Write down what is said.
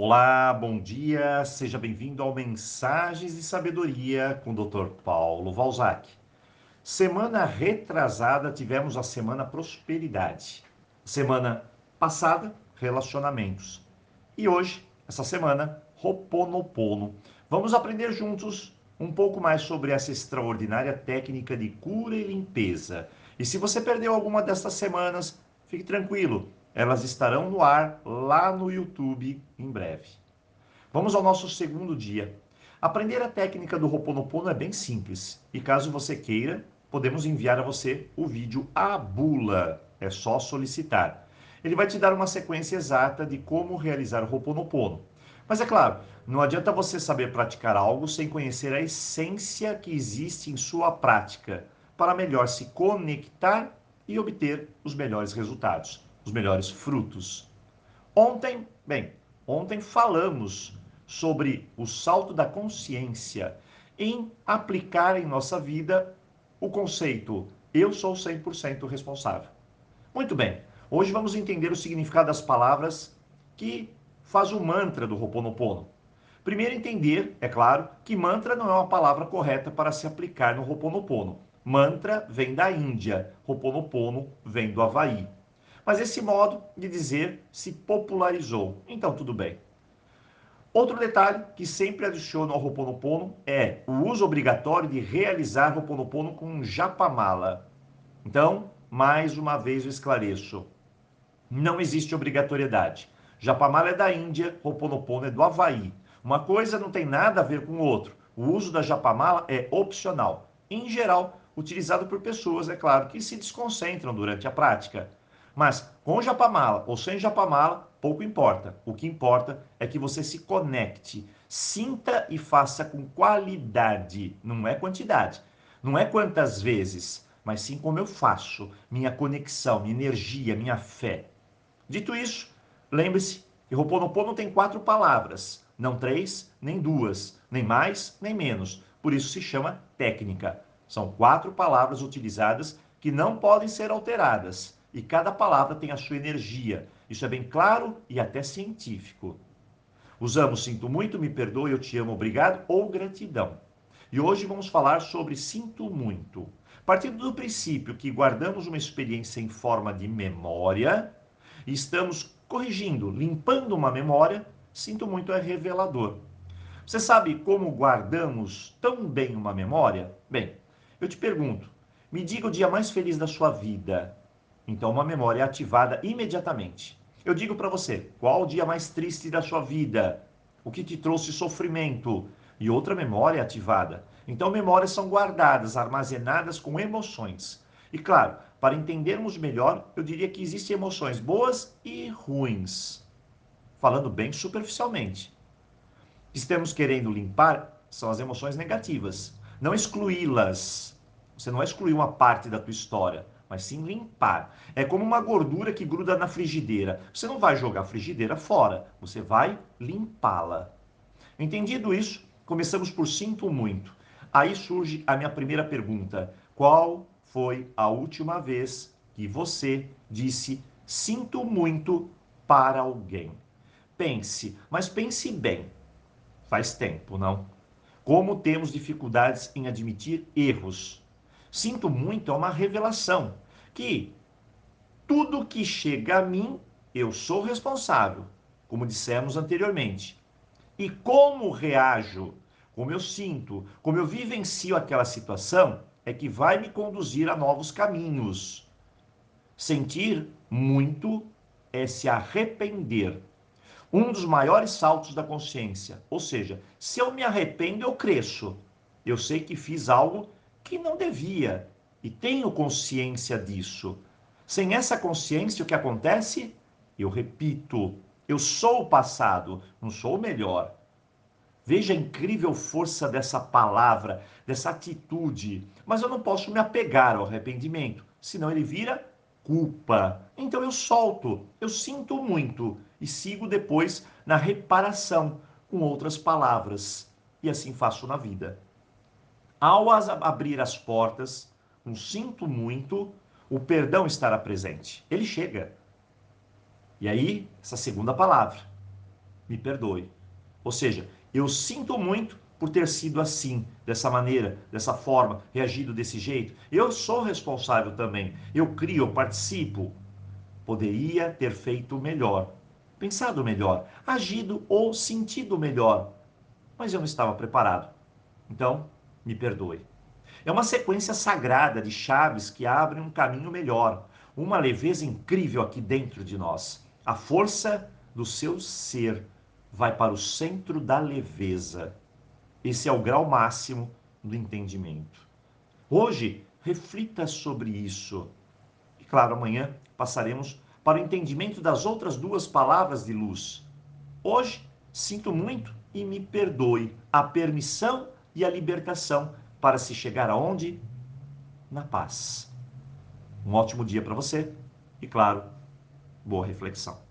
Olá, bom dia, seja bem-vindo ao Mensagens de Sabedoria com o Dr. Paulo Valzac. Semana retrasada tivemos a semana Prosperidade. Semana passada, Relacionamentos. E hoje, essa semana, Roponopono. Vamos aprender juntos um pouco mais sobre essa extraordinária técnica de cura e limpeza. E se você perdeu alguma destas semanas, fique tranquilo, elas estarão no ar lá no YouTube em breve. Vamos ao nosso segundo dia. Aprender a técnica do Roponopono é bem simples e caso você queira, podemos enviar a você o vídeo à bula. É só solicitar. Ele vai te dar uma sequência exata de como realizar o Roponopono. Mas é claro, não adianta você saber praticar algo sem conhecer a essência que existe em sua prática, para melhor se conectar e obter os melhores resultados, os melhores frutos. Ontem, bem, ontem falamos sobre o salto da consciência em aplicar em nossa vida o conceito eu sou 100% responsável. Muito bem. Hoje vamos entender o significado das palavras que faz o mantra do Ho'oponopono. Primeiro entender, é claro, que mantra não é uma palavra correta para se aplicar no Ho'oponopono. Mantra vem da Índia, Ho'oponopono vem do Havaí. Mas esse modo de dizer se popularizou, então tudo bem. Outro detalhe que sempre adiciono ao Ho'oponopono é o uso obrigatório de realizar Ho'oponopono com japamala. Então, mais uma vez eu esclareço. Não existe obrigatoriedade. Japamala é da Índia, Ho'oponopono é do Havaí. Uma coisa não tem nada a ver com o outro. O uso da Japamala é opcional. Em geral, utilizado por pessoas, é claro, que se desconcentram durante a prática. Mas com Japamala ou sem Japamala, pouco importa. O que importa é que você se conecte, sinta e faça com qualidade, não é quantidade. Não é quantas vezes, mas sim como eu faço, minha conexão, minha energia, minha fé. Dito isso, Lembre-se que Ho'oponopono tem quatro palavras, não três, nem duas, nem mais, nem menos. Por isso se chama técnica. São quatro palavras utilizadas que não podem ser alteradas e cada palavra tem a sua energia. Isso é bem claro e até científico. Usamos sinto muito, me perdoe, eu te amo, obrigado ou gratidão. E hoje vamos falar sobre sinto muito. Partindo do princípio que guardamos uma experiência em forma de memória e estamos corrigindo, limpando uma memória, sinto muito, é revelador. Você sabe como guardamos tão bem uma memória? Bem, eu te pergunto, me diga o dia mais feliz da sua vida. Então, uma memória é ativada imediatamente. Eu digo para você, qual o dia mais triste da sua vida? O que te trouxe sofrimento? E outra memória é ativada. Então, memórias são guardadas, armazenadas com emoções. E claro, para entendermos melhor, eu diria que existem emoções boas e ruins. Falando bem superficialmente. Estamos querendo limpar são as emoções negativas. Não excluí-las. Você não vai excluir uma parte da tua história, mas sim limpar. É como uma gordura que gruda na frigideira. Você não vai jogar a frigideira fora, você vai limpá-la. Entendido isso, começamos por sinto muito. Aí surge a minha primeira pergunta: qual foi a última vez que você disse sinto muito para alguém? Pense, mas pense bem. Faz tempo, não? Como temos dificuldades em admitir erros. Sinto muito é uma revelação que tudo que chega a mim, eu sou responsável, como dissemos anteriormente. E como reajo, como eu sinto, como eu vivencio aquela situação, é que vai me conduzir a novos caminhos. Sentir muito é se arrepender. Um dos maiores saltos da consciência. Ou seja, se eu me arrependo, eu cresço. Eu sei que fiz algo que não devia e tenho consciência disso. Sem essa consciência, o que acontece? Eu repito, eu sou o passado, não sou o melhor. Veja a incrível força dessa palavra, dessa atitude. Mas eu não posso me apegar ao arrependimento, senão ele vira culpa. Então eu solto, eu sinto muito e sigo depois na reparação com outras palavras. E assim faço na vida. Ao abrir as portas, um sinto muito, o perdão estará presente. Ele chega. E aí, essa segunda palavra. me perdoe. Ou seja, eu sinto muito por ter sido assim, dessa maneira, dessa forma, reagido desse jeito. Eu sou responsável também. Eu crio, eu participo. Poderia ter feito melhor, pensado melhor, agido ou sentido melhor, mas eu não estava preparado. Então, me perdoe. É uma sequência sagrada de chaves que abrem um caminho melhor, uma leveza incrível aqui dentro de nós. A força do seu ser vai para o centro da leveza. Esse é o grau máximo do entendimento. Hoje, reflita sobre isso. E claro, amanhã passaremos para o entendimento das outras duas palavras de luz. Hoje, sinto muito e me perdoe. A permissão e a libertação para se chegar aonde? Na paz. Um ótimo dia para você e, claro, boa reflexão.